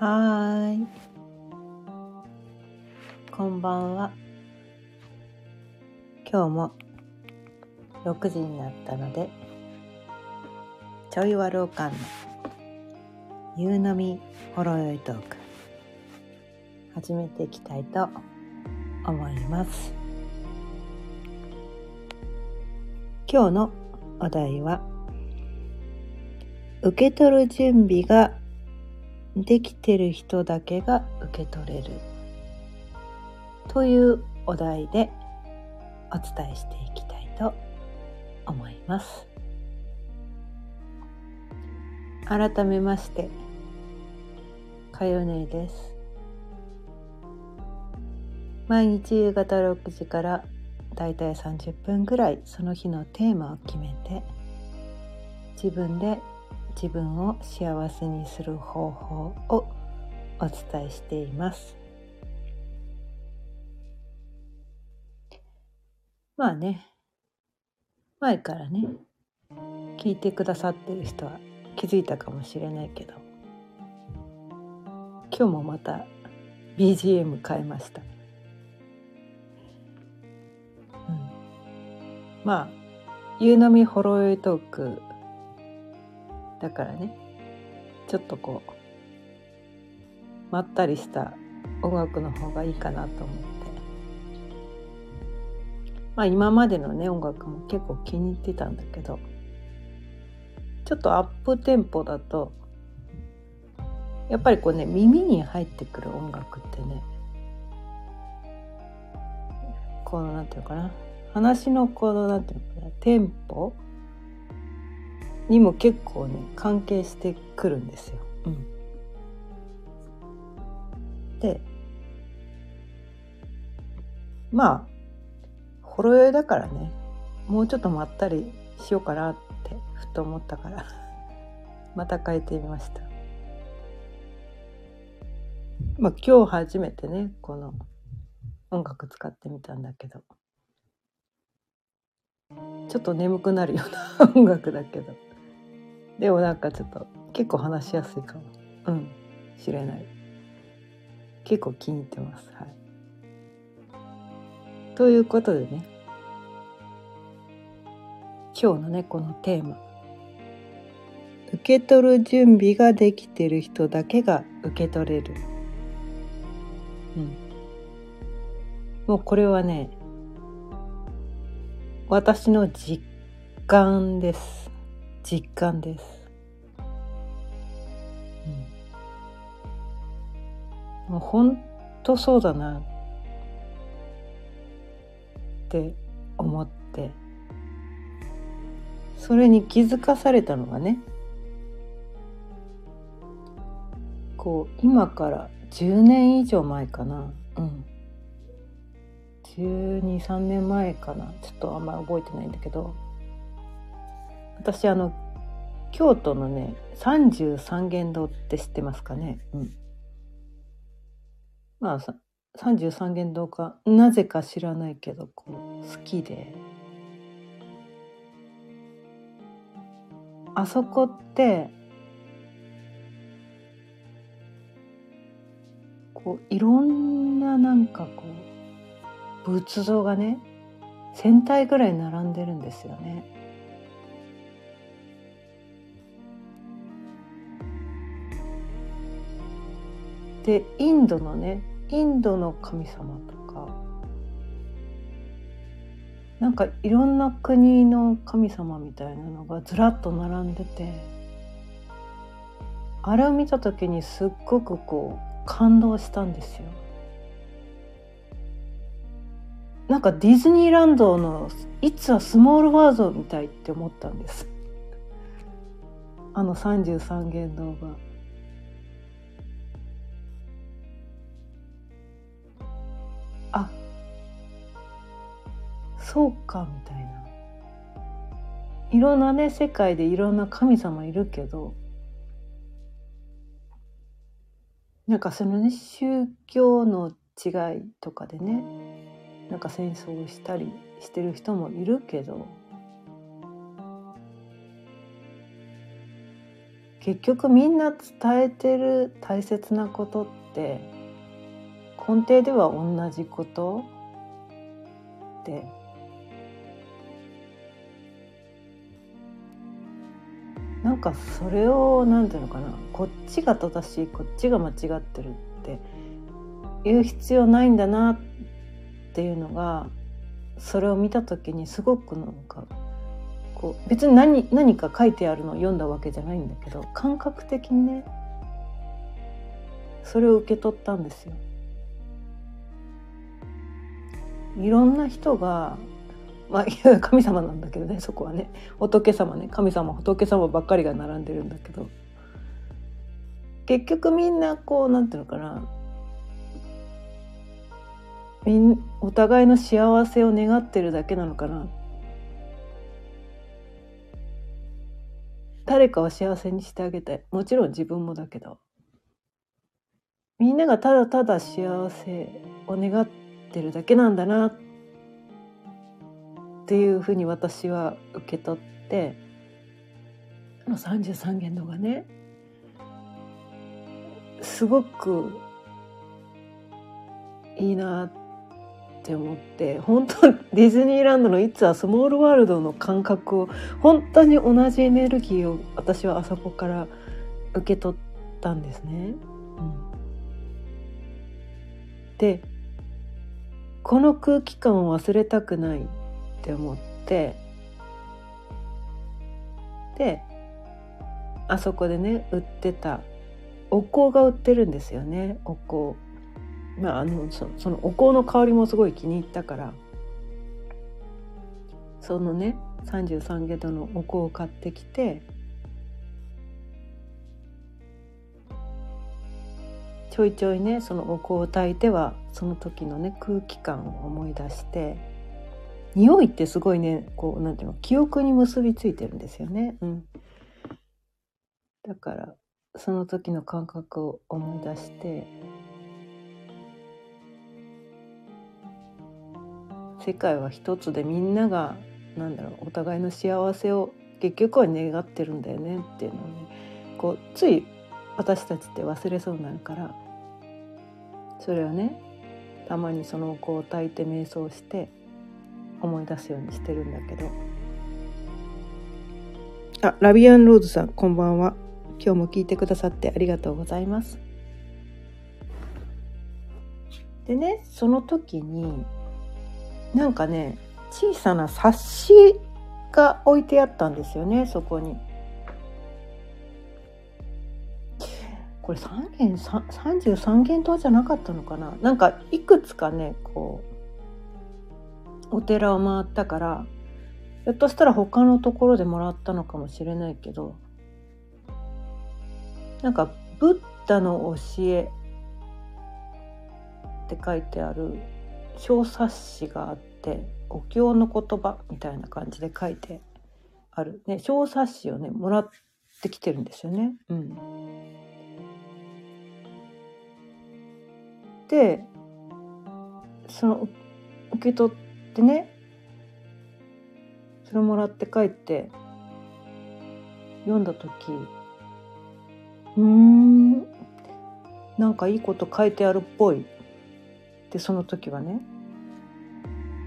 はい。こんばんは。今日も6時になったので、ちょいわろうかんの夕飲みほろよいトーク、始めていきたいと思います。今日のお題は、受け取る準備ができてる人だけが受け取れる。というお題でお伝えしていきたいと思います。改めましてかよねです。毎日夕方6時からだいたい30分ぐらいその日のテーマを決めて自分で自分を幸せにする方法をお伝えしています。まあね、前からね、聞いてくださってる人は気づいたかもしれないけど、今日もまた BGM 変えました。うん、まあ、夕飲みほろ酔いトークだからね。ちょっとこうまったりした音楽の方がいいかなと思って。まあ今までのね音楽も結構気に入ってたんだけどちょっとアップテンポだとやっぱりこうね耳に入ってくる音楽ってねこのなんていうのかな話のこのなんていうのかなテンポにも結構ね関係してくるんですよ。うん、でまあほろ酔いだからねもうちょっとまったりしようかなってふと思ったから また変えてみました。まあ今日初めてねこの音楽使ってみたんだけどちょっと眠くなるような音楽だけど。でもなんかちょっと結構話しやすいかも。うん、知れない。結構気に入ってます。はい。ということでね、今日のね、このテーマ。受け取る準備ができてる人だけが受け取れる。うん。もうこれはね、私の実感です。実感です、うん、もうほんとそうだなって思って。それに気づかされたのがねこう今から10年以上前かな。うん。123年前かな。ちょっとあんまり覚えてないんだけど。私あの京都のね三十三間堂って知ってますかね、うん、まあ三十三間堂か。なぜか知らないけどこう好きで。あそこってこういろんななんかこう仏像がね1,000体ぐらい並んでるんですよね。でインドのねインドの神様とかなんかいろんな国の神様みたいなのがずらっと並んでてあれを見た時にすっごくこう感動したんですよ。なんかディズニーランドの「いつはスモールワールド」みたいって思ったんです。あの33間堂が。そうかみたいな。いろんなね世界でいろんな神様いるけどなんかそのね宗教の違いとかでねなんか戦争したりしてる人もいるけど結局みんな伝えてる大切なことって根底では同じことでなんかそれを何て言うのかなこっちが正しいこっちが間違ってるって言う必要ないんだなっていうのがそれを見た時にすごくなんかこう別に何何か書いてあるのを読んだわけじゃないんだけど感覚的にねそれを受け取ったんですよ。いろんな人がまあ 神様なんだけどねそこはね。仏様ね。神様仏様ばっかりが並んでるんだけど。結局みんなこうなんていうのかな。みんお互いの幸せを願ってるだけなのかな。誰かを幸せにしてあげたい。もちろん自分もだけど。みんながただただ幸せを願ってるだけなんだなってていうふうに私は受け取ってあの33元度がねすごくいいなっって思って本当ディズニーランドの「いつはスモールワールド」の感覚を本当に同じエネルギーを私はあそこから受け取ったんですね。うん、でこの空気感を忘れたくないって思ってであそこでね売ってたお香が売ってるんですよねお香。まあ、あのそそのお香の香りもすごい気に入ったからそのね33ゲドのお香を買ってきてちょいちょいねそのお香を焚いてはその時のね空気感を思い出して匂いってすごいねこうなんていうの記憶に結びついてるんですよね。うん、だからその時の感覚を思い出して世界は一つでみんながなんだろうお互いの幸せを結局は願ってるんだよねっていうのをねこうつい私たちって忘れそうになるからそれをねたまにその子を焚いて瞑想して思い出すようにしてるんだけど。あラビアンローズさんこんばんは。今日も聞いてくださってありがとうございます。でねその時になんかね小さな冊子が置いてあったんですよねそこに。これ3軒33軒島じゃなかったのかな？なんかいくつかねこうお寺を回ったからひょっとしたら他のところでもらったのかもしれないけどなんか「ブッダの教え」って書いてある小冊子があってお経の言葉みたいな感じで書いてある、ね、小冊子をねもらってきてるんですよね。うん、でその受け取ってね。それもらって帰って読んだ時。うーん。なんかいいこと書いてあるっぽい。でその時はね。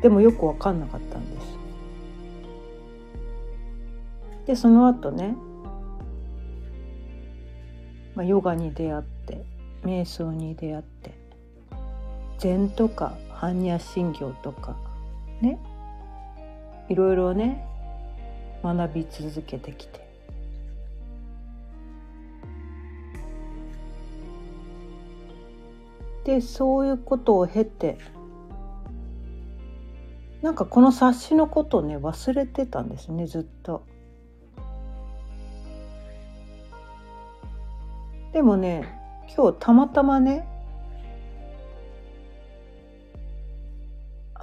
でもよく分かんなかったんです。でその後ね、まあ、ヨガに出会って瞑想に出会って。禅とか般若心経とか。ねいろいろね学び続けてきてでそういうことを経てなんかこの冊子のことをね忘れてたんですねずっと。でもね今日たまたまね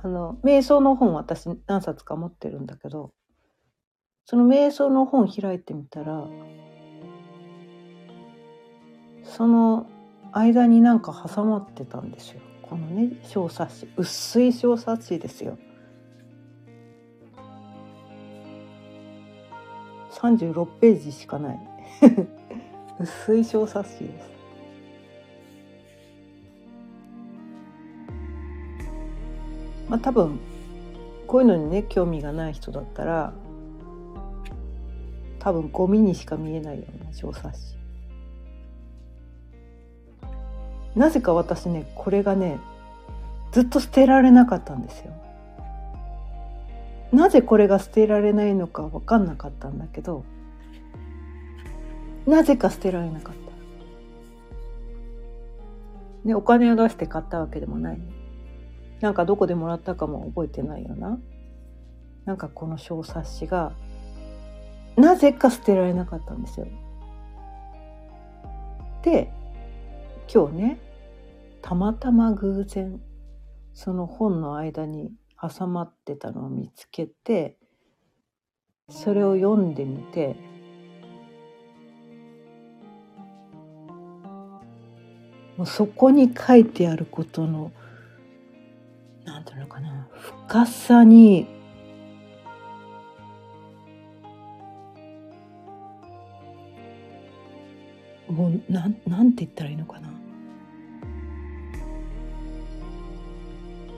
の瞑想の本私何冊か持ってるんだけどその瞑想の本開いてみたらその間になんか挟まってたんですよ。このね小冊子。薄い小冊子ですよ。36ページしかない。薄い小冊子です。まあ多分こういうのにね興味がない人だったら多分ゴミにしか見えないような小冊子なぜか私ねこれがねずっと捨てられなかったんですよなぜこれが捨てられないのか分かんなかったんだけどなぜか捨てられなかった。でお金を出して買ったわけでもない。なんかどこでもらったかも覚えてないよな。なんかこの小冊子がなぜか捨てられなかったんですよ。で今日ねたまたま偶然その本の間に挟まってたのを見つけてそれを読んでみてもうそこに書いてあることの何ていうのかな深さにもうなんなんて言ったらいいのかな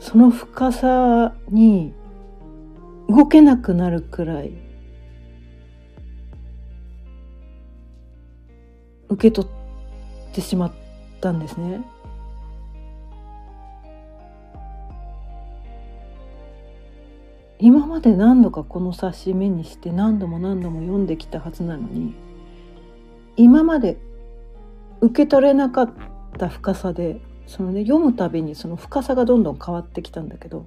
その深さに動けなくなるくらい受け取ってしまったんですね。今まで何度かこの冊子目にして何度も何度も読んできたはずなのに今まで受け取れなかった深さでそのね読むたびにその深さがどんどん変わってきたんだけど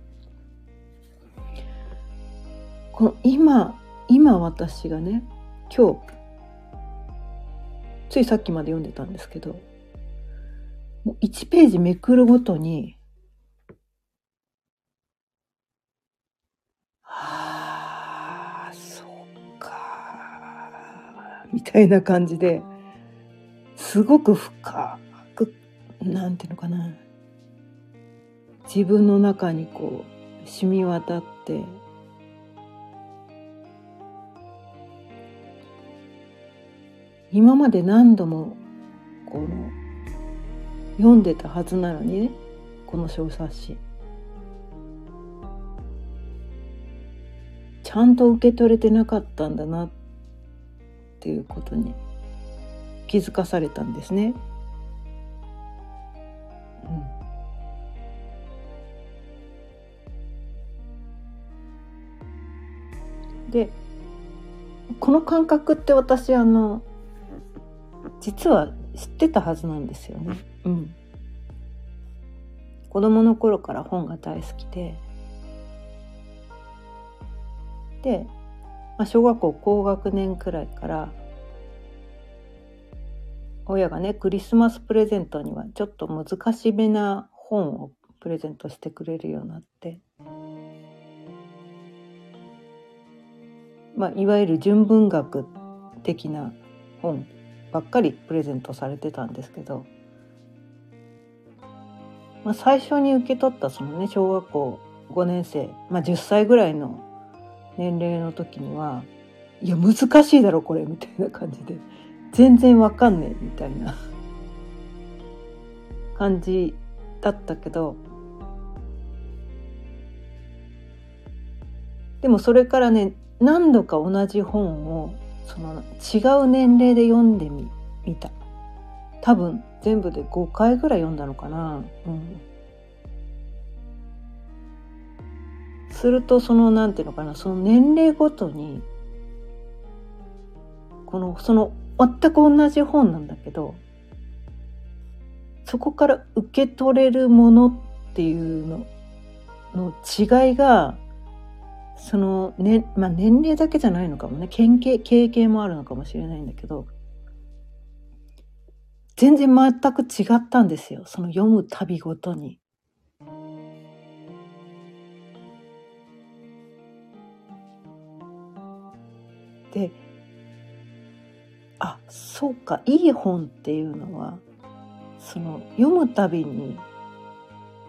この今今私がね今日ついさっきまで読んでたんですけどもう1ページめくるごとに、みたいな感じで、すごく深く、なんていうのかな、自分の中にこう、染み渡って、今まで何度もこの読んでたはずなのにねこの小冊子。ちゃんと受け取れてなかったんだなってていうことに気づかされたんですね。うん、でこの感覚って私あの実は知ってたはずなんですよね。うん、子供の頃から本が大好きでで、まあ、小学校高学年くらいから親がねクリスマスプレゼントにはちょっと難しめな本をプレゼントしてくれるようになって、まあ、いわゆる純文学的な本ばっかりプレゼントされてたんですけど、まあ、最初に受け取ったそのね小学校5年生、まあ、10歳ぐらいの年齢の時にはいや難しいだろこれみたいな感じで。全然わかんねえみたいな。感じだったけど。でもそれからね何度か同じ本をその違う年齢で読んでみ見た。多分全部で5回ぐらい読んだのかな、うん、するとそのなんていうのかなその年齢ごとにこのその全く同じ本なんだけどそこから受け取れるものっていうのの違いがその、ねまあ、年齢だけじゃないのかもね経験経験もあるのかもしれないんだけど全然全く違ったんですよその読む旅ごとに。であそうかいい本っていうのはその読むたびに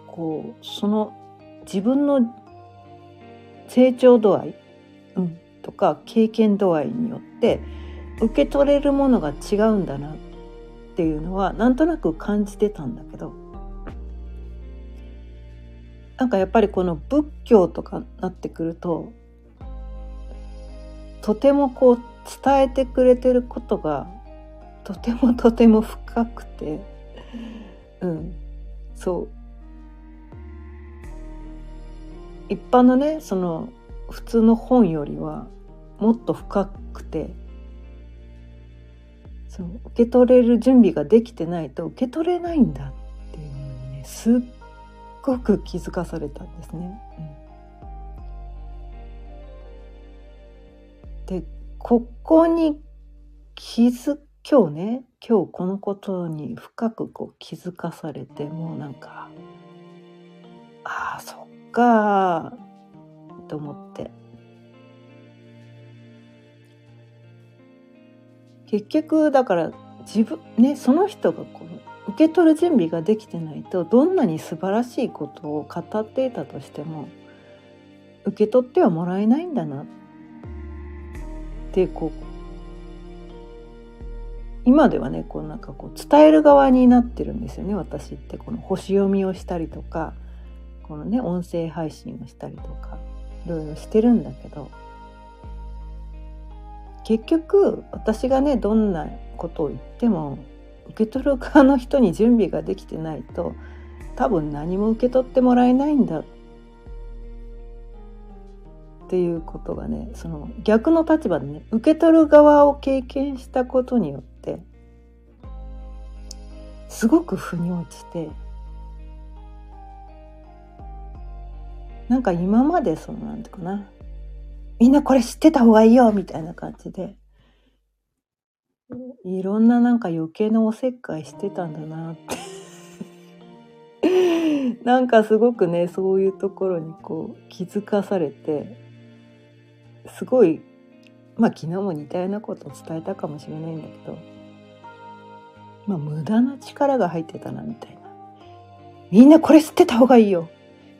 こうその自分の成長度合い、うん、とか経験度合いによって受け取れるものが違うんだなっていうのはなんとなく感じてたんだけどなんかやっぱりこの仏教とかなってくるととてもこう伝えてくれてることがとてもとても深くてうんそう一般のねその普通の本よりはもっと深くてそう受け取れる準備ができてないと受け取れないんだっていうのにねすっごく気づかされたんですね。うん、でここに気づ今日ね今日このことに深くこう気づかされてもうなんかああそっかと思って。結局だから自分ねその人がこう受け取る準備ができてないとどんなに素晴らしいことを語っていたとしても受け取ってはもらえないんだな。ってでこう今ではねこうなんかこう伝える側になってるんですよね私って。この星読みをしたりとかこのね音声配信をしたりとかいろいろしてるんだけど結局私がねどんなことを言っても受け取る側の人に準備ができてないと多分何も受け取ってもらえないんだっていうことがねその逆の立場でね受け取る側を経験したことによってすごく腑に落ちてなんか今までそのなんていうかなみんなこれ知ってた方がいいよみたいな感じでいろんななんか余計なおせっかいしてたんだなって。なんかすごくねそういうところにこう気づかされてすごいまあ昨日も似たようなことを伝えたかもしれないんだけどまあ無駄な力が入ってたなみたいな。みんなこれ知ってた方がいいよ。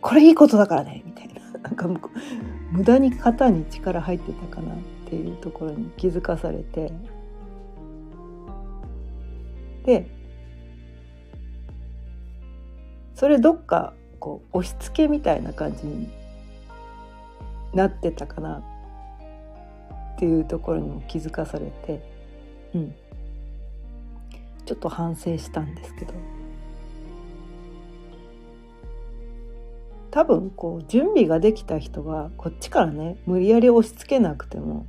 これいいことだからね。みたいな。なんか無駄に肩に力入ってたかなっていうところに気づかされて。でそれどっかこう押し付けみたいな感じになってたかな。っていうところにも気づかされて、うん、ちょっと反省したんですけど。多分こう準備ができた人はこっちからね無理やり押し付けなくても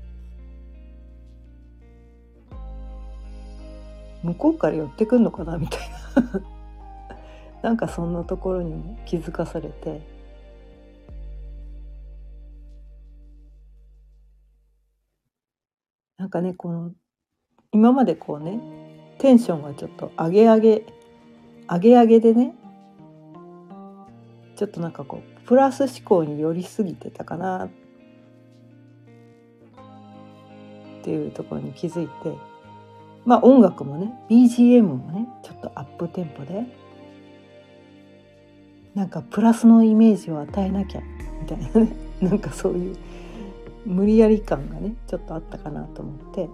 向こうから寄ってくんのかなみたいな。なんかそんなところにも気づかされて。なんかねこの今までこうねテンションがちょっと上げ上げ上げ上げでねちょっとなんかこうプラス思考に寄りすぎてたかなっていうところに気づいてまあ音楽もね BGM もねちょっとアップテンポでなんかプラスのイメージを与えなきゃみたいなねなんかそういう無理やり感がねちょっとあったかなと思って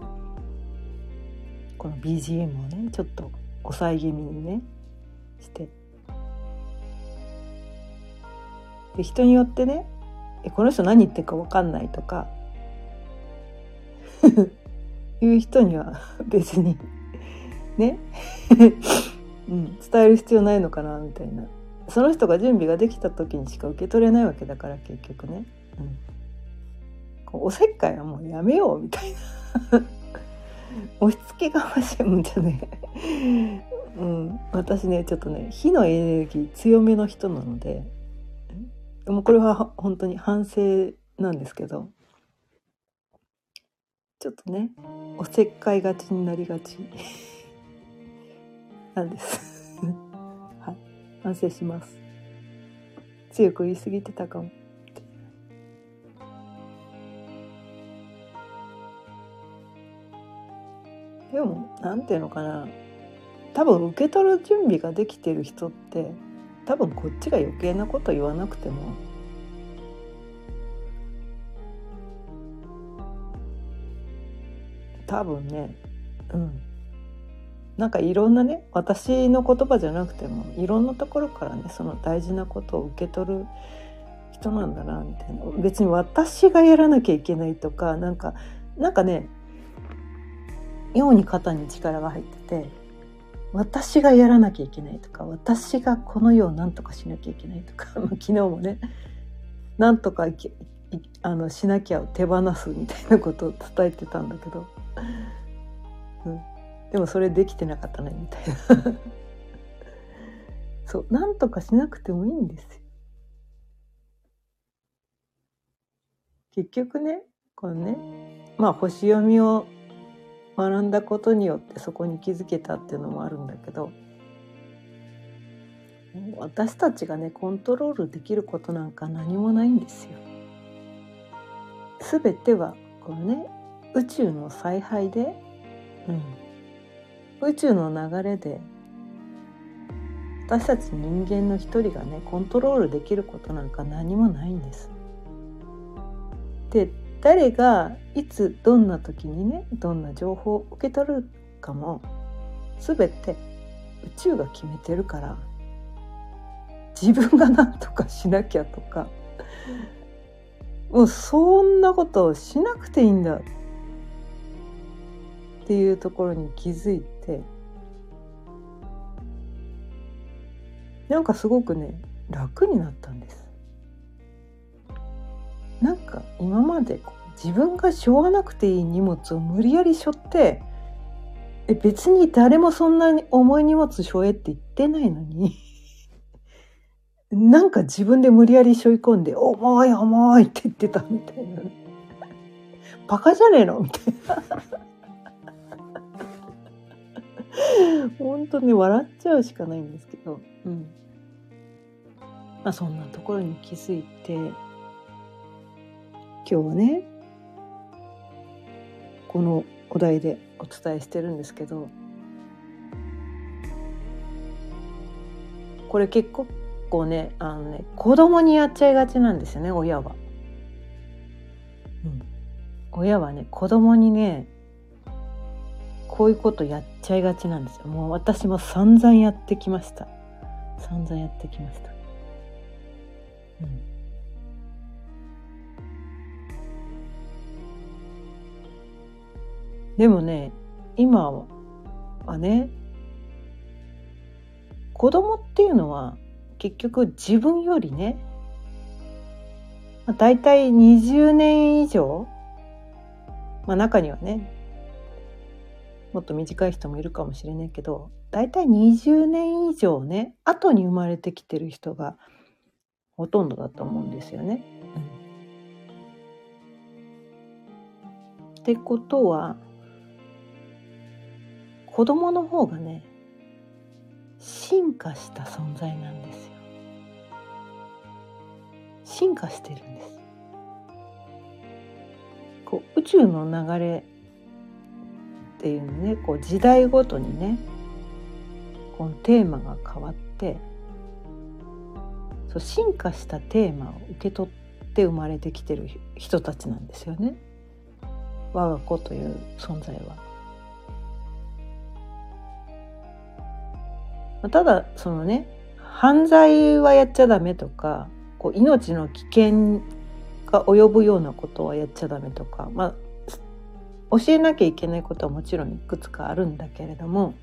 この BGM をねちょっと抑え気味にねして。で人によってねえこの人何言ってるか分かんないとか いう人には 別にね、うん、伝える必要ないのかなみたいな。その人が準備ができた時にしか受け取れないわけだから結局ね、うん、おせっかいはもうやめようみたいな。押し付けがましいもんじゃねうん、私ねちょっとね火のエネルギー強めの人なのででもこれは本当に反省なんですけどちょっとねおせっかいがちになりがち。なんです。はい。反省します。強く言い過ぎてたかも。でもなんていうのかな。多分受け取る準備ができてる人って多分こっちが余計なこと言わなくても多分ねうん。なんかいろんなね私の言葉じゃなくてもいろんなところからねその大事なことを受け取る人なんだなみたいな。別に私がやらなきゃいけないとかなんかなんかね妙に肩に力が入ってて私がやらなきゃいけないとか私がこの世を何とかしなきゃいけないとか 昨日もね何とかあのしなきゃ手放すみたいなことを伝えてたんだけど、うん、でもそれできてなかったねみたいな。そう何とかしなくてもいいんですよ。結局ねこのねまあ星読みを学んだことによってそこに気づけたっていうのもあるんだけど私たちがねコントロールできることなんか何もないんですよ。すべてはこのね宇宙の采配で、うん、宇宙の流れで私たち人間の一人がねコントロールできることなんか何もないんです。で誰がいつどんな時にねどんな情報を受け取るかも全て宇宙が決めてるから自分が何とかしなきゃとかもうそんなことをしなくていいんだっていうところに気づいてなんかすごくね楽になったんです。なんか今まで自分が背負わなくていい荷物を無理やり背負ってえ別に誰もそんなに重い荷物背負えって言ってないのに なんか自分で無理やり背負い込んで重い重いって言ってたみたいな、バカじゃねえの？みたいな。本当に笑っちゃうしかないんですけど、うん。まあそんなところに気づいて、今日はねこのお題でお伝えしてるんですけどこれ結構ねあのね子供にやっちゃいがちなんですよね親は。うん、親はね子供にねこういうことやっちゃいがちなんですよ。もう私も散々やってきました。散々やってきました。うんでもね今はね子供っていうのは結局自分よりねだいたい20年以上、まあ、中にはねもっと短い人もいるかもしれないけどだいたい20年以上ね後に生まれてきてる人がほとんどだと思うんですよね。うん、ってことは子供の方がね進化した存在なんですよ。進化してるんです。こう宇宙の流れっていうねこう時代ごとにねこのテーマが変わってそう進化したテーマを受け取って生まれてきてる人たちなんですよね。我が子という存在は。ただそのね犯罪はやっちゃダメとかこう命の危険が及ぶようなことはやっちゃダメとか、まあ、教えなきゃいけないことはもちろんいくつかあるんだけれども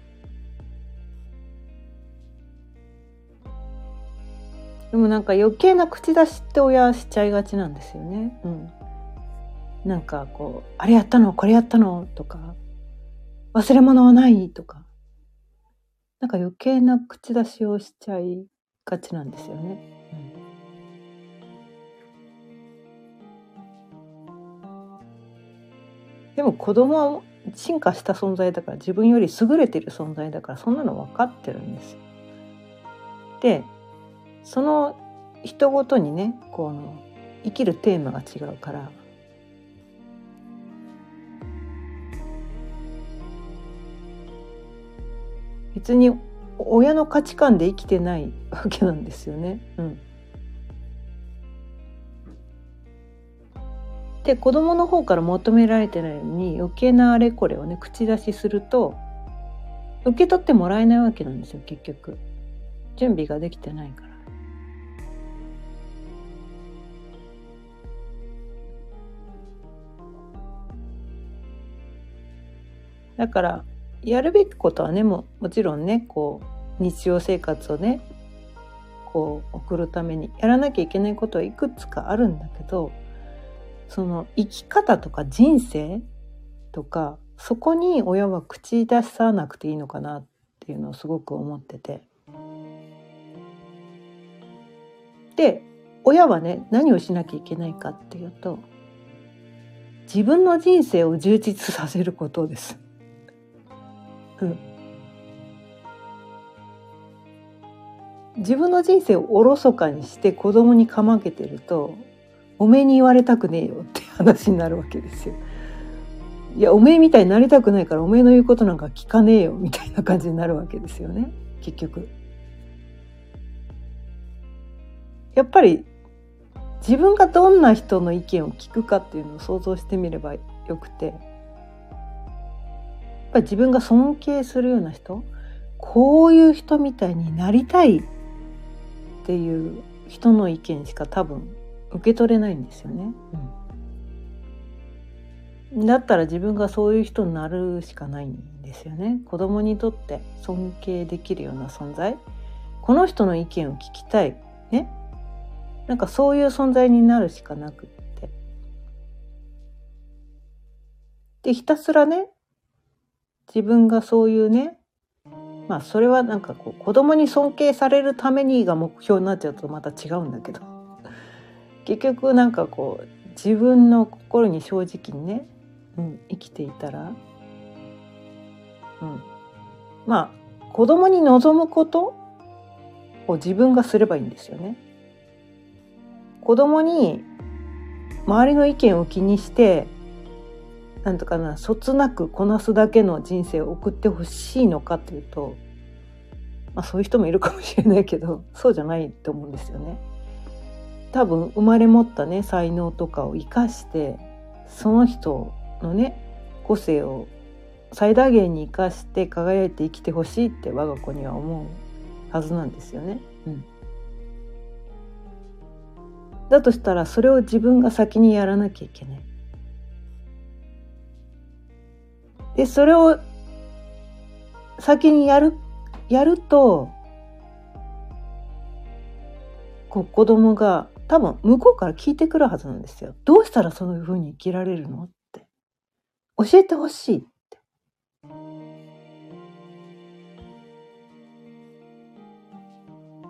でもなんか余計な口出しって親はしちゃいがちなんですよね。うん、なんかこう「あれやったのこれやったの?」とか「忘れ物はない?」とかなんか余計な口出しをしちゃいがちなんですよね。うん、でも子供は進化した存在だから自分より優れてる存在だからそんなの分かってるんですよ。でその人ごとにねこの生きるテーマが違うから別に親の価値観で生きてない わけなんですよね。うん、で子供の方から求められてないのに余計なあれこれをね口出しすると受け取ってもらえないわけなんですよ結局準備ができてないから。だからやるべきことはねももちろんねこう日常生活をねこう送るためにやらなきゃいけないことはいくつかあるんだけどその生き方とか人生とかそこに親は口出さなくていいのかなっていうのをすごく思ってて。で親はね何をしなきゃいけないかっていうと自分の人生を充実させることです。うん、自分の人生をおろそかにして子供にかまけてるとおめえに言われたくねえよって話になるわけですよ。いやおめえみたいになりたくないからおめえの言うことなんか聞かねえよみたいな感じになるわけですよね結局。やっぱり自分がどんな人の意見を聞くかっていうのを想像してみればよくてぱり自分が尊敬するような人こういう人みたいになりたいっていう人の意見しか多分受け取れないんですよね。うん、だったら自分がそういう人になるしかないんですよね。子供にとって尊敬できるような存在この人の意見を聞きたいねなんかそういう存在になるしかなくってでひたすらね自分がそういうねまあそれはなんかこう子供に尊敬されるためにが目標になっちゃうとまた違うんだけど結局なんかこう自分の心に正直にね、うん、生きていたら、うん、まあ子供に望むことを自分がすればいいんですよね。子供に周りの意見を気にしてなんとかなそつなくこなすだけの人生を送ってほしいのかというと、まあ、そういう人もいるかもしれないけどそうじゃないと思うんですよね。多分生まれ持ったね才能とかを生かしてその人のね個性を最大限に生かして輝いて生きてほしいって我が子には思うはずなんですよね。うん、だとしたらそれを自分が先にやらなきゃいけない。でそれを先にやるやるとこう子供が多分向こうから聞いてくるはずなんですよ。どうしたらそういうふうに生きられるのって教えてほしいって。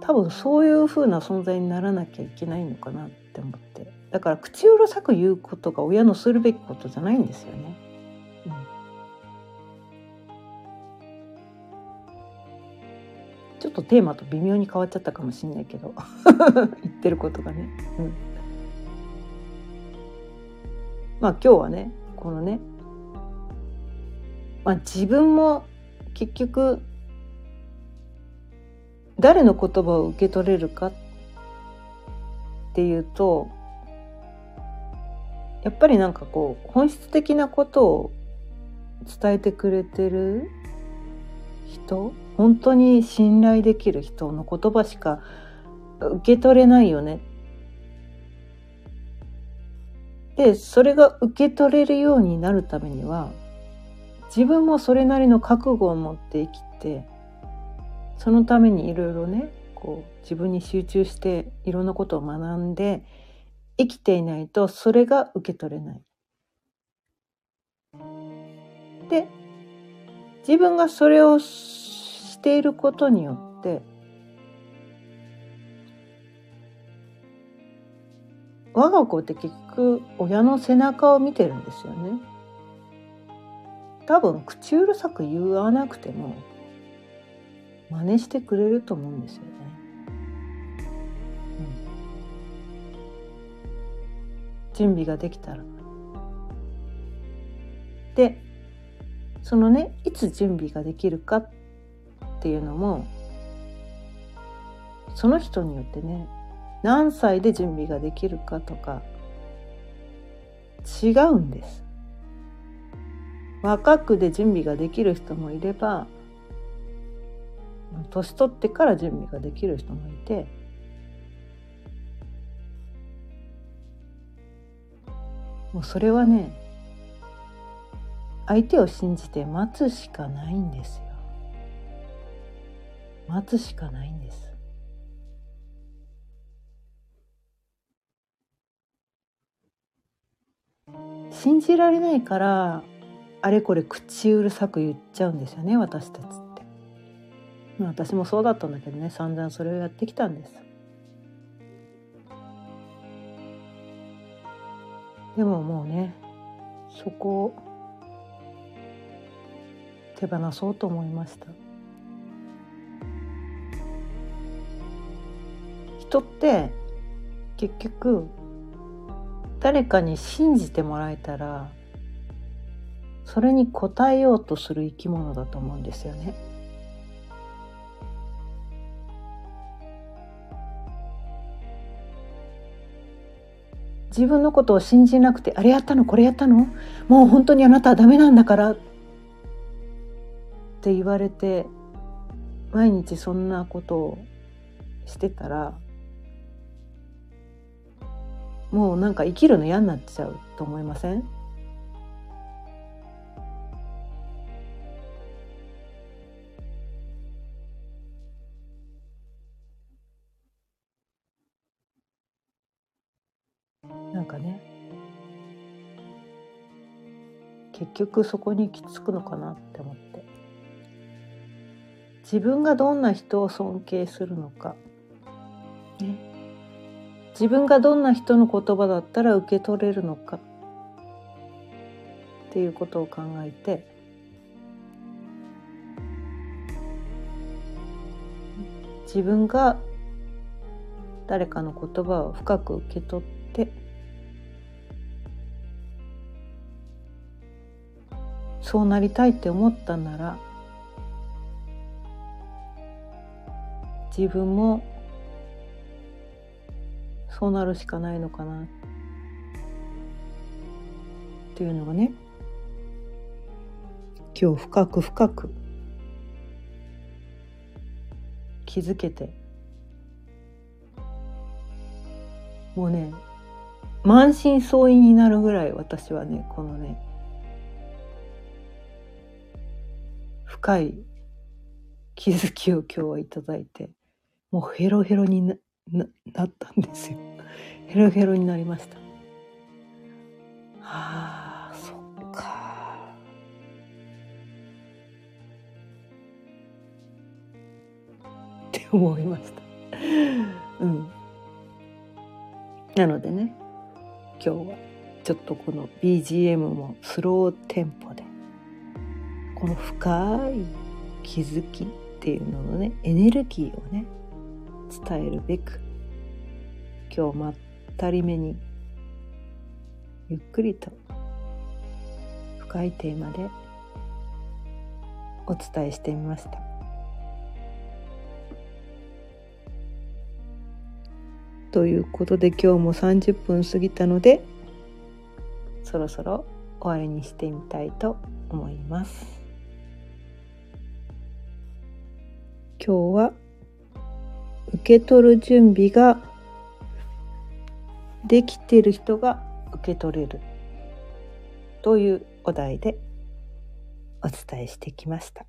多分そういうふうな存在にならなきゃいけないのかなって思ってだから口うるさく言うことが親のするべきことじゃないんですよね。ちょっとテーマと微妙に変わっちゃったかもしんないけど 言ってることがね。うん、まあ今日はねこのね、まあ、自分も結局誰の言葉を受け取れるかっていうとやっぱりなんかこう本質的なことを伝えてくれてる人本当に信頼できる人の言葉しか受け取れないよね。でそれが受け取れるようになるためには自分もそれなりの覚悟を持って生きてそのためにいろいろねこう自分に集中していろんなことを学んで生きていないとそれが受け取れない。で自分がそれをしていることによって我が子って結局親の背中を見てるんですよね。多分口うるさく言わなくても真似してくれると思うんですよね。うん、準備ができたら。でそのねいつ準備ができるかっっていうのもその人によってね何歳で準備ができるかとか違うんです。若くで準備ができる人もいれば年取ってから準備ができる人もいてもうそれはね相手を信じて待つしかないんですよ待つしかないんです。信じられないからあれこれ口うるさく言っちゃうんですよね私たちって。私もそうだったんだけどね散々それをやってきたんです。でももうねそこを手放そうと思いました。人って結局誰かに信じてもらえたらそれに応えようとする生き物だと思うんですよね。自分のことを信じなくてあれやったのこれやったの？もう本当にあなたはダメなんだからって言われて毎日そんなことをしてたらもうなんか生きるの嫌になっちゃうと思いません？なんかね。結局そこに行き着くのかなって思って。自分がどんな人を尊敬するのか。ね。自分がどんな人の言葉だったら受け取れるのか。っていうことを考えて。自分が誰かの言葉を深く受け取って。そうなりたいって思ったなら自分もそうなるしかないのかな。っていうのがね。今日深く深く気づけて。もうね満身創痍になるぐらい私はねこのね深い気づきを今日はいただいてもうヘロヘロになななったんですよ。ヘロヘロになりました。はあそっか。って思いました。うん。なのでね今日はちょっとこの BGM もスローテンポでこの深い気づきっていうののねエネルギーをね伝えるべく今日まったりめにゆっくりと深いテーマでお伝えしてみました。ということで今日も30分過ぎたのでそろそろ終わりにしてみたいと思います。今日は受け取る準備ができている人が受け取れる。というお題でお伝えしてきました。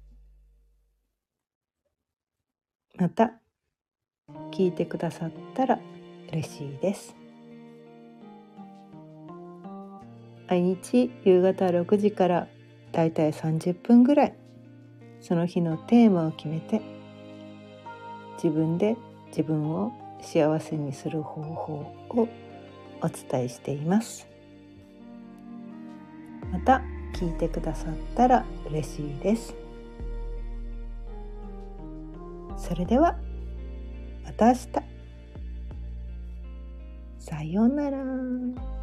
また聞いてくださったら嬉しいです。毎日夕方6時からだいたい30分ぐらいその日のテーマを決めて自分で自分を幸せにする方法をお伝えしています。また聞いてくださったら嬉しいです。それではまた明日。さようなら。